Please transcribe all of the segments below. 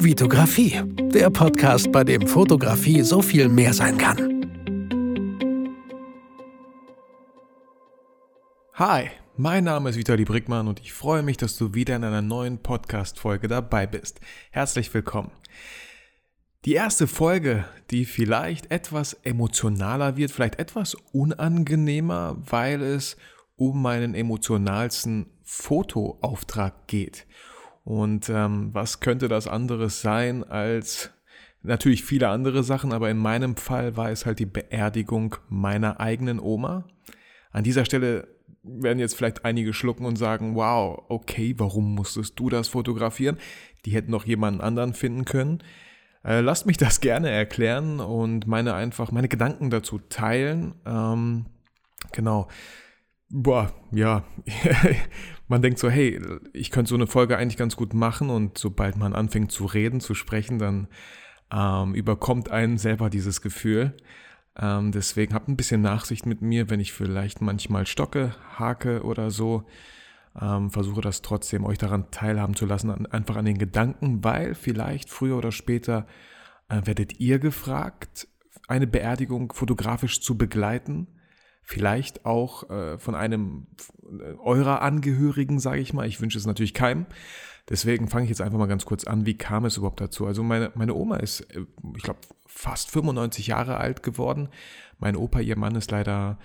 Vitografie, der Podcast, bei dem Fotografie so viel mehr sein kann. Hi, mein Name ist Vitali Brickmann und ich freue mich, dass du wieder in einer neuen Podcast-Folge dabei bist. Herzlich willkommen. Die erste Folge, die vielleicht etwas emotionaler wird, vielleicht etwas unangenehmer, weil es um meinen emotionalsten Fotoauftrag geht. Und ähm, was könnte das anderes sein als natürlich viele andere Sachen, aber in meinem Fall war es halt die Beerdigung meiner eigenen Oma. An dieser Stelle werden jetzt vielleicht einige schlucken und sagen, wow, okay, warum musstest du das fotografieren? Die hätten noch jemanden anderen finden können. Äh, lasst mich das gerne erklären und meine einfach, meine Gedanken dazu teilen. Ähm, genau. Boah, ja, man denkt so, hey, ich könnte so eine Folge eigentlich ganz gut machen und sobald man anfängt zu reden, zu sprechen, dann ähm, überkommt einen selber dieses Gefühl. Ähm, deswegen habt ein bisschen Nachsicht mit mir, wenn ich vielleicht manchmal stocke, hake oder so. Ähm, versuche das trotzdem, euch daran teilhaben zu lassen, an, einfach an den Gedanken, weil vielleicht früher oder später äh, werdet ihr gefragt, eine Beerdigung fotografisch zu begleiten vielleicht auch äh, von einem eurer Angehörigen, sage ich mal. Ich wünsche es natürlich keinem. Deswegen fange ich jetzt einfach mal ganz kurz an, wie kam es überhaupt dazu? Also meine, meine Oma ist, äh, ich glaube, fast 95 Jahre alt geworden. Mein Opa, ihr Mann, ist leider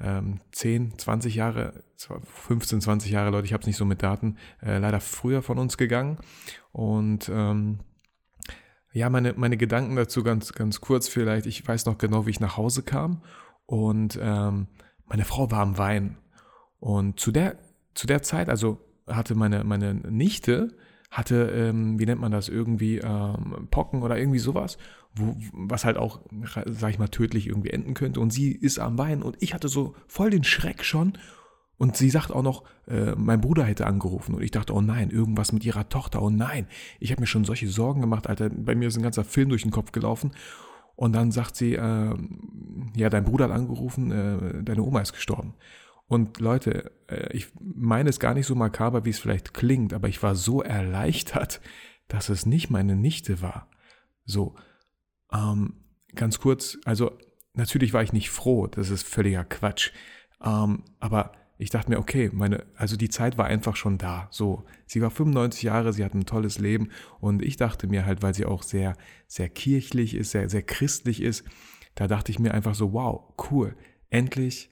ähm, 10, 20 Jahre, 15, 20 Jahre, Leute, ich habe es nicht so mit Daten, äh, leider früher von uns gegangen. Und ähm, ja, meine, meine Gedanken dazu ganz, ganz kurz vielleicht. Ich weiß noch genau, wie ich nach Hause kam und ähm, meine Frau war am Wein. Und zu der, zu der Zeit, also hatte meine, meine Nichte, hatte, ähm, wie nennt man das, irgendwie ähm, Pocken oder irgendwie sowas, wo, was halt auch, sag ich mal, tödlich irgendwie enden könnte. Und sie ist am Wein und ich hatte so voll den Schreck schon. Und sie sagt auch noch, äh, mein Bruder hätte angerufen. Und ich dachte, oh nein, irgendwas mit ihrer Tochter, oh nein. Ich habe mir schon solche Sorgen gemacht, Alter. Bei mir ist ein ganzer Film durch den Kopf gelaufen. Und dann sagt sie, äh, ja, dein Bruder hat angerufen, äh, deine Oma ist gestorben. Und Leute, äh, ich meine es gar nicht so makaber, wie es vielleicht klingt, aber ich war so erleichtert, dass es nicht meine Nichte war. So, ähm, ganz kurz, also natürlich war ich nicht froh, das ist völliger Quatsch. Ähm, aber ich dachte mir, okay, meine, also die Zeit war einfach schon da. So, sie war 95 Jahre, sie hat ein tolles Leben und ich dachte mir halt, weil sie auch sehr, sehr kirchlich ist, sehr, sehr christlich ist, da dachte ich mir einfach so, wow, cool, endlich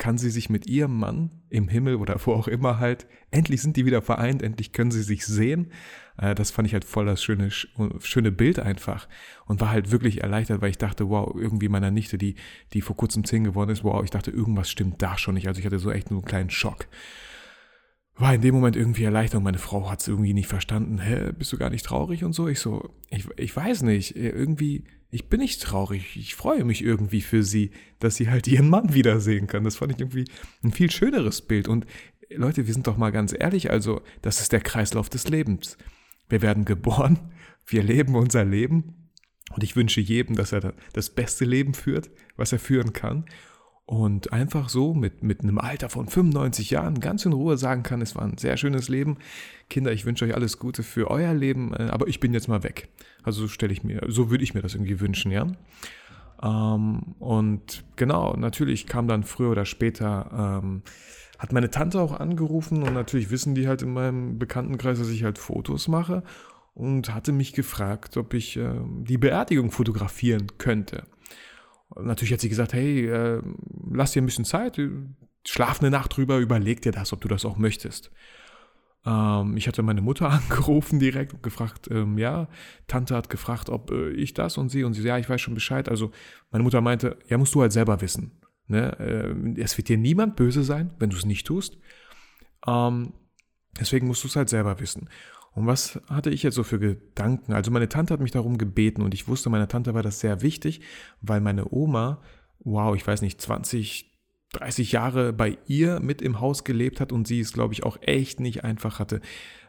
kann sie sich mit ihrem Mann im Himmel oder wo auch immer halt, endlich sind die wieder vereint, endlich können sie sich sehen. Äh, das fand ich halt voll das schöne, schöne Bild einfach und war halt wirklich erleichtert, weil ich dachte, wow, irgendwie meiner Nichte, die, die vor kurzem zehn geworden ist, wow, ich dachte, irgendwas stimmt da schon nicht. Also ich hatte so echt nur einen kleinen Schock. War in dem Moment irgendwie erleichtert. Meine Frau hat es irgendwie nicht verstanden. Hä, bist du gar nicht traurig und so? Ich so, ich, ich weiß nicht. Irgendwie, ich bin nicht traurig. Ich freue mich irgendwie für sie, dass sie halt ihren Mann wiedersehen kann. Das fand ich irgendwie ein viel schöneres Bild. Und Leute, wir sind doch mal ganz ehrlich, also das ist der Kreislauf des Lebens. Wir werden geboren, wir leben unser Leben und ich wünsche jedem, dass er das beste Leben führt, was er führen kann und einfach so mit, mit einem Alter von 95 Jahren ganz in Ruhe sagen kann, es war ein sehr schönes Leben. Kinder, ich wünsche euch alles Gute für euer Leben, äh, aber ich bin jetzt mal weg. Also so stelle ich mir, so würde ich mir das irgendwie wünschen, ja. Ähm, und genau, natürlich kam dann früher oder später, ähm, hat meine Tante auch angerufen und natürlich wissen die halt in meinem Bekanntenkreis, dass ich halt Fotos mache und hatte mich gefragt, ob ich äh, die Beerdigung fotografieren könnte. Natürlich hat sie gesagt, hey, äh, lass dir ein bisschen Zeit, schlaf eine Nacht drüber, überleg dir das, ob du das auch möchtest. Ähm, ich hatte meine Mutter angerufen direkt und gefragt, ähm, ja, Tante hat gefragt, ob äh, ich das und sie und sie, ja, ich weiß schon Bescheid. Also meine Mutter meinte, ja, musst du halt selber wissen. Ne? Äh, es wird dir niemand böse sein, wenn du es nicht tust. Ähm, deswegen musst du es halt selber wissen. Und was hatte ich jetzt so für Gedanken? Also meine Tante hat mich darum gebeten und ich wusste, meiner Tante war das sehr wichtig, weil meine Oma, wow, ich weiß nicht, 20, 30 Jahre bei ihr mit im Haus gelebt hat und sie es, glaube ich, auch echt nicht einfach hatte.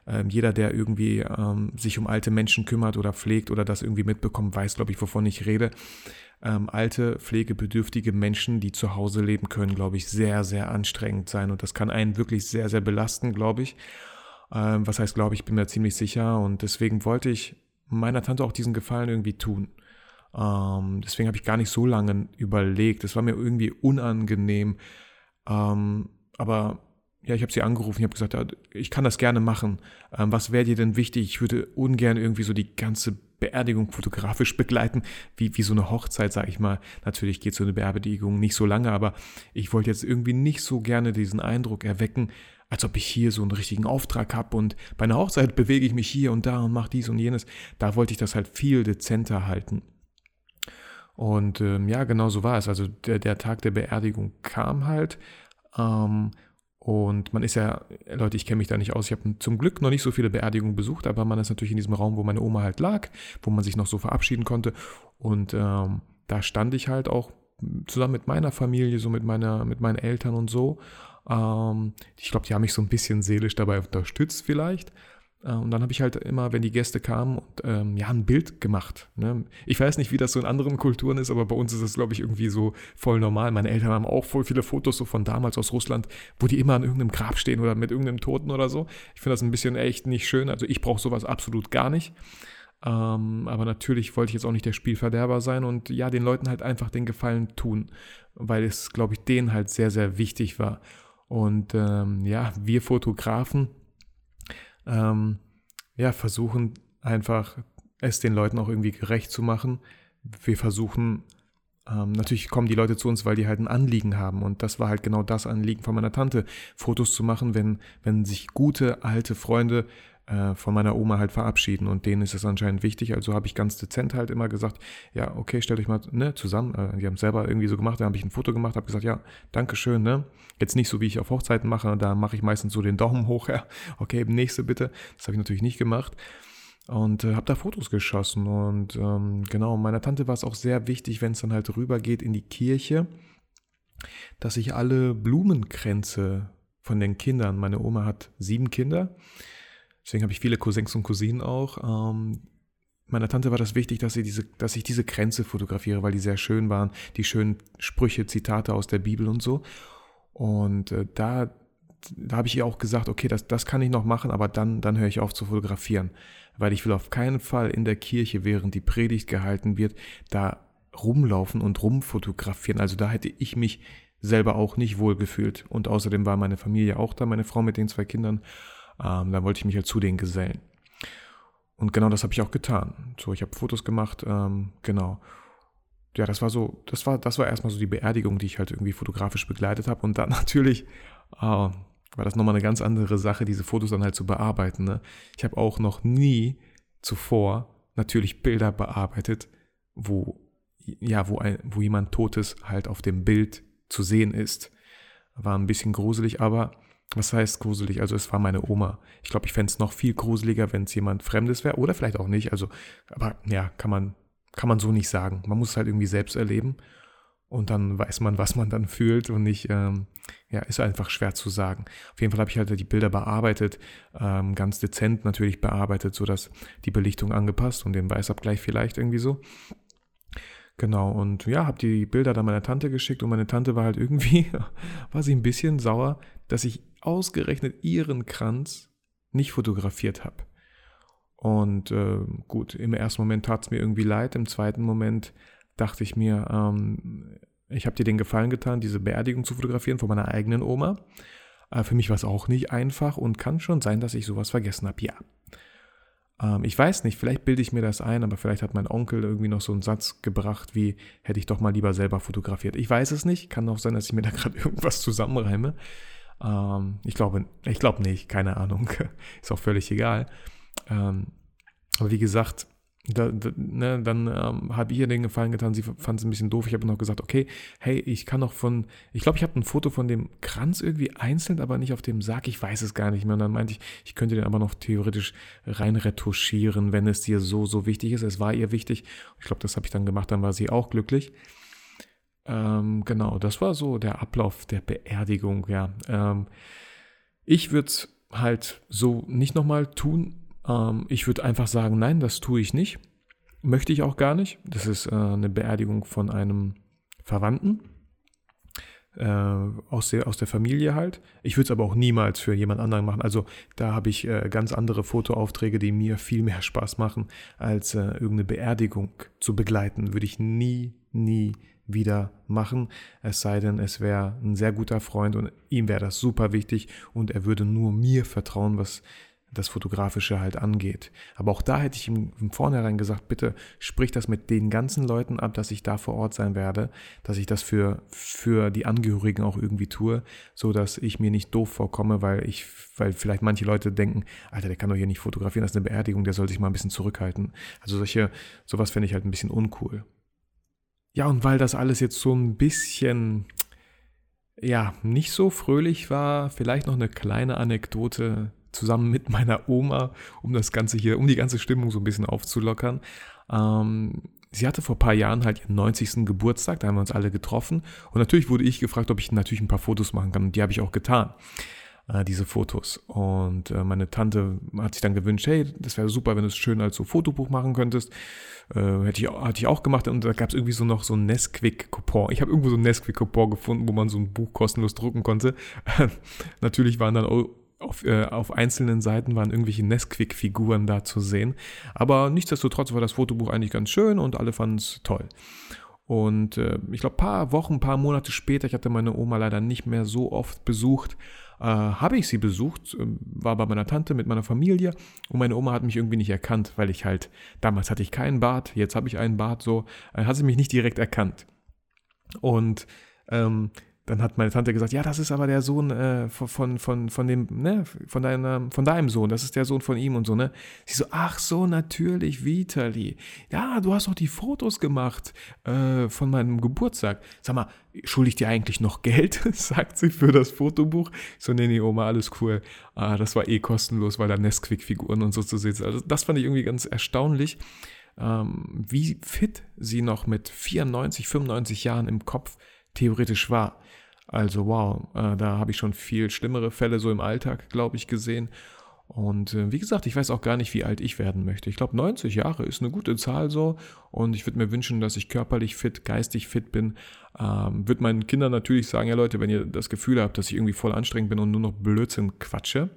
Ähm, jeder, der irgendwie ähm, sich um alte Menschen kümmert oder pflegt oder das irgendwie mitbekommt, weiß, glaube ich, wovon ich rede. Ähm, alte, pflegebedürftige Menschen, die zu Hause leben können, glaube ich, sehr, sehr anstrengend sein und das kann einen wirklich sehr, sehr belasten, glaube ich. Ähm, was heißt, glaube ich, bin mir ziemlich sicher und deswegen wollte ich meiner Tante auch diesen Gefallen irgendwie tun. Ähm, deswegen habe ich gar nicht so lange überlegt. Es war mir irgendwie unangenehm. Ähm, aber ja, ich habe sie angerufen, ich habe gesagt, ja, ich kann das gerne machen. Ähm, was wäre dir denn wichtig? Ich würde ungern irgendwie so die ganze Beerdigung fotografisch begleiten, wie, wie so eine Hochzeit, sage ich mal. Natürlich geht so eine Beerdigung nicht so lange, aber ich wollte jetzt irgendwie nicht so gerne diesen Eindruck erwecken, als ob ich hier so einen richtigen Auftrag habe und bei einer Hochzeit bewege ich mich hier und da und mache dies und jenes. Da wollte ich das halt viel dezenter halten. Und ähm, ja, genau so war es. Also der, der Tag der Beerdigung kam halt. Ähm, und man ist ja, Leute, ich kenne mich da nicht aus. Ich habe zum Glück noch nicht so viele Beerdigungen besucht, aber man ist natürlich in diesem Raum, wo meine Oma halt lag, wo man sich noch so verabschieden konnte. Und ähm, da stand ich halt auch zusammen mit meiner Familie, so mit meiner, mit meinen Eltern und so. Ähm, ich glaube, die haben mich so ein bisschen seelisch dabei unterstützt vielleicht. Äh, und dann habe ich halt immer, wenn die Gäste kamen, ähm, ja, ein Bild gemacht. Ne? Ich weiß nicht, wie das so in anderen Kulturen ist, aber bei uns ist das, glaube ich, irgendwie so voll normal. Meine Eltern haben auch voll viele Fotos so von damals aus Russland, wo die immer an irgendeinem Grab stehen oder mit irgendeinem Toten oder so. Ich finde das ein bisschen echt nicht schön. Also ich brauche sowas absolut gar nicht. Ähm, aber natürlich wollte ich jetzt auch nicht der Spielverderber sein und ja, den Leuten halt einfach den Gefallen tun, weil es, glaube ich, denen halt sehr, sehr wichtig war. Und ähm, ja, wir Fotografen, ähm, ja, versuchen einfach es den Leuten auch irgendwie gerecht zu machen. Wir versuchen, ähm, natürlich kommen die Leute zu uns, weil die halt ein Anliegen haben. Und das war halt genau das Anliegen von meiner Tante, Fotos zu machen, wenn, wenn sich gute alte Freunde äh, von meiner Oma halt verabschieden und denen ist es anscheinend wichtig. Also habe ich ganz dezent halt immer gesagt, ja, okay, stellt euch mal ne, zusammen. Äh, die haben es selber irgendwie so gemacht, da habe ich ein Foto gemacht, habe gesagt, ja, danke schön, ne? Jetzt nicht so, wie ich auf Hochzeiten mache, da mache ich meistens so den Daumen hoch, ja, okay, nächste bitte. Das habe ich natürlich nicht gemacht und äh, habe da Fotos geschossen. Und ähm, genau, meiner Tante war es auch sehr wichtig, wenn es dann halt rübergeht in die Kirche, dass ich alle Blumenkränze von den Kindern, meine Oma hat sieben Kinder, Deswegen habe ich viele Cousins und Cousinen auch. Ähm, meiner Tante war das wichtig, dass, sie diese, dass ich diese Grenze fotografiere, weil die sehr schön waren. Die schönen Sprüche, Zitate aus der Bibel und so. Und äh, da, da habe ich ihr auch gesagt, okay, das, das kann ich noch machen, aber dann, dann höre ich auf zu fotografieren. Weil ich will auf keinen Fall in der Kirche, während die Predigt gehalten wird, da rumlaufen und rumfotografieren. Also da hätte ich mich selber auch nicht wohl gefühlt. Und außerdem war meine Familie auch da, meine Frau mit den zwei Kindern. Ähm, da wollte ich mich halt zu denen gesellen. Und genau das habe ich auch getan. So, ich habe Fotos gemacht, ähm, genau. Ja, das war so, das war, das war erstmal so die Beerdigung, die ich halt irgendwie fotografisch begleitet habe. Und dann natürlich äh, war das nochmal eine ganz andere Sache, diese Fotos dann halt zu bearbeiten. Ne? Ich habe auch noch nie zuvor natürlich Bilder bearbeitet, wo, ja, wo, ein, wo jemand Totes halt auf dem Bild zu sehen ist. War ein bisschen gruselig, aber was heißt gruselig? Also es war meine Oma. Ich glaube, ich fände es noch viel gruseliger, wenn es jemand Fremdes wäre. Oder vielleicht auch nicht. Also, aber ja, kann man, kann man so nicht sagen. Man muss es halt irgendwie selbst erleben. Und dann weiß man, was man dann fühlt. Und nicht, ähm, ja, ist einfach schwer zu sagen. Auf jeden Fall habe ich halt die Bilder bearbeitet, ähm, ganz dezent natürlich bearbeitet, sodass die Belichtung angepasst und den Weißabgleich vielleicht irgendwie so. Genau, und ja, habe die Bilder dann meiner Tante geschickt und meine Tante war halt irgendwie, war sie ein bisschen sauer, dass ich ausgerechnet ihren Kranz nicht fotografiert habe. Und äh, gut, im ersten Moment tat es mir irgendwie leid, im zweiten Moment dachte ich mir, ähm, ich habe dir den Gefallen getan, diese Beerdigung zu fotografieren von meiner eigenen Oma. Äh, für mich war es auch nicht einfach und kann schon sein, dass ich sowas vergessen habe. Ja. Ähm, ich weiß nicht, vielleicht bilde ich mir das ein, aber vielleicht hat mein Onkel irgendwie noch so einen Satz gebracht, wie hätte ich doch mal lieber selber fotografiert. Ich weiß es nicht, kann auch sein, dass ich mir da gerade irgendwas zusammenreime. Ähm, ich glaube, ich glaube nicht, keine Ahnung. Ist auch völlig egal. Ähm, aber wie gesagt, da, da, ne, dann ähm, habe ich ihr den Gefallen getan, sie fand es ein bisschen doof. Ich habe noch gesagt, okay, hey, ich kann noch von, ich glaube, ich habe ein Foto von dem Kranz irgendwie einzeln, aber nicht auf dem Sarg, ich weiß es gar nicht mehr. Und dann meinte ich, ich könnte den aber noch theoretisch rein retuschieren, wenn es dir so, so wichtig ist. Es war ihr wichtig. Ich glaube, das habe ich dann gemacht, dann war sie auch glücklich. Ähm, genau, das war so der Ablauf der Beerdigung, ja. Ähm, ich würde es halt so nicht nochmal tun. Ähm, ich würde einfach sagen, nein, das tue ich nicht. Möchte ich auch gar nicht. Das ist äh, eine Beerdigung von einem Verwandten. äh, aus, der, aus der Familie halt. Ich würde es aber auch niemals für jemand anderen machen. Also da habe ich äh, ganz andere Fotoaufträge, die mir viel mehr Spaß machen, als äh, irgendeine Beerdigung zu begleiten. Würde ich nie, nie wieder machen. Es sei denn, es wäre ein sehr guter Freund und ihm wäre das super wichtig und er würde nur mir vertrauen, was das Fotografische halt angeht. Aber auch da hätte ich ihm im Vornherein gesagt, bitte sprich das mit den ganzen Leuten ab, dass ich da vor Ort sein werde, dass ich das für, für die Angehörigen auch irgendwie tue, so dass ich mir nicht doof vorkomme, weil ich, weil vielleicht manche Leute denken, Alter, der kann doch hier nicht fotografieren, das ist eine Beerdigung, der soll sich mal ein bisschen zurückhalten. Also solche, sowas fände ich halt ein bisschen uncool. Ja, und weil das alles jetzt so ein bisschen, ja, nicht so fröhlich war, vielleicht noch eine kleine Anekdote zusammen mit meiner Oma, um das Ganze hier, um die ganze Stimmung so ein bisschen aufzulockern. Ähm, sie hatte vor ein paar Jahren halt ihren 90. Geburtstag, da haben wir uns alle getroffen. Und natürlich wurde ich gefragt, ob ich natürlich ein paar Fotos machen kann. Und die habe ich auch getan, äh, diese Fotos. Und äh, meine Tante hat sich dann gewünscht, hey, das wäre super, wenn du es schön als so Fotobuch machen könntest. Äh, hätte, ich, hatte ich auch gemacht. Und da gab es irgendwie so noch so ein Nesquik-Coupon. Ich habe irgendwo so ein Nesquik-Coupon gefunden, wo man so ein Buch kostenlos drucken konnte. natürlich waren dann auf, äh, auf einzelnen Seiten waren irgendwelche Nesquik-Figuren da zu sehen. Aber nichtsdestotrotz war das Fotobuch eigentlich ganz schön und alle fanden es toll. Und äh, ich glaube, paar Wochen, paar Monate später, ich hatte meine Oma leider nicht mehr so oft besucht, äh, habe ich sie besucht, äh, war bei meiner Tante mit meiner Familie und meine Oma hat mich irgendwie nicht erkannt, weil ich halt, damals hatte ich keinen Bart, jetzt habe ich einen Bart, so, äh, hat sie mich nicht direkt erkannt. Und ähm, dann hat meine Tante gesagt, ja, das ist aber der Sohn äh, von, von, von dem, ne, von deinem, von deinem Sohn, das ist der Sohn von ihm und so, ne? Sie so, ach so, natürlich, Vitali. Ja, du hast doch die Fotos gemacht äh, von meinem Geburtstag. Sag mal, schulde ich dir eigentlich noch Geld, sagt sie für das Fotobuch. Ich so, nee, nee, Oma, alles cool. Ah, das war eh kostenlos, weil da Nesquik-Figuren und so zu sehen sind. Also das fand ich irgendwie ganz erstaunlich ähm, wie fit sie noch mit 94, 95 Jahren im Kopf theoretisch war. Also wow, äh, da habe ich schon viel schlimmere Fälle so im Alltag, glaube ich, gesehen. Und äh, wie gesagt, ich weiß auch gar nicht, wie alt ich werden möchte. Ich glaube, 90 Jahre ist eine gute Zahl so. Und ich würde mir wünschen, dass ich körperlich fit, geistig fit bin. Ähm, würde meinen Kindern natürlich sagen, ja Leute, wenn ihr das Gefühl habt, dass ich irgendwie voll anstrengend bin und nur noch Blödsinn quatsche,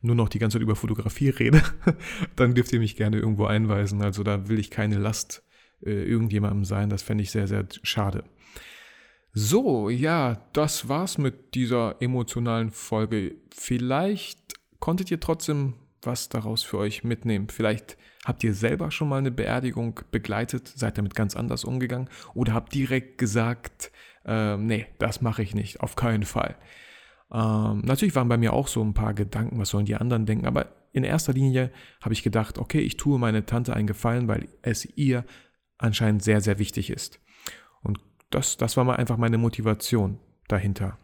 nur noch die ganze Zeit über Fotografie rede, dann dürft ihr mich gerne irgendwo einweisen. Also da will ich keine Last äh, irgendjemandem sein. Das fände ich sehr, sehr schade. So, ja, das war's mit dieser emotionalen Folge. Vielleicht konntet ihr trotzdem was daraus für euch mitnehmen. Vielleicht habt ihr selber schon mal eine Beerdigung begleitet, seid damit ganz anders umgegangen oder habt direkt gesagt, äh, nee, das mache ich nicht, auf keinen Fall. Ähm, natürlich waren bei mir auch so ein paar Gedanken, was sollen die anderen denken, aber in erster Linie habe ich gedacht, okay, ich tue meine Tante einen Gefallen, weil es ihr anscheinend sehr, sehr wichtig ist. Und das, das war mal einfach meine Motivation dahinter.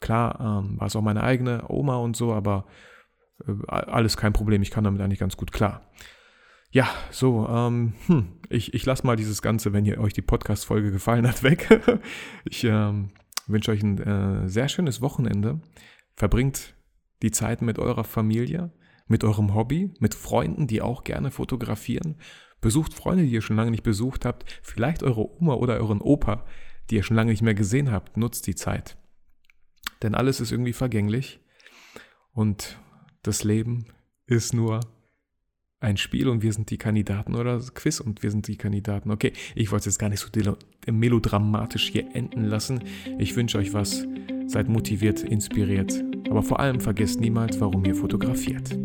Klar, ähm, war es auch meine eigene Oma und so, aber äh, alles kein Problem. Ich kann damit eigentlich ganz gut klar. Ja, so, ähm, hm, ich, ich lasse mal dieses Ganze, wenn ihr euch die Podcast-Folge gefallen hat, weg. ich ähm, wünsche euch ein äh, sehr schönes Wochenende. Verbringt die Zeit mit eurer Familie, mit eurem Hobby, mit Freunden, die auch gerne fotografieren. Besucht Freunde, die ihr schon lange nicht besucht habt, vielleicht eure Oma oder euren Opa, die ihr schon lange nicht mehr gesehen habt. Nutzt die Zeit. Denn alles ist irgendwie vergänglich und das Leben ist nur ein Spiel und wir sind die Kandidaten oder Quiz und wir sind die Kandidaten. Okay, ich wollte es jetzt gar nicht so melodramatisch hier enden lassen. Ich wünsche euch was. Seid motiviert, inspiriert, aber vor allem vergesst niemals, warum ihr fotografiert.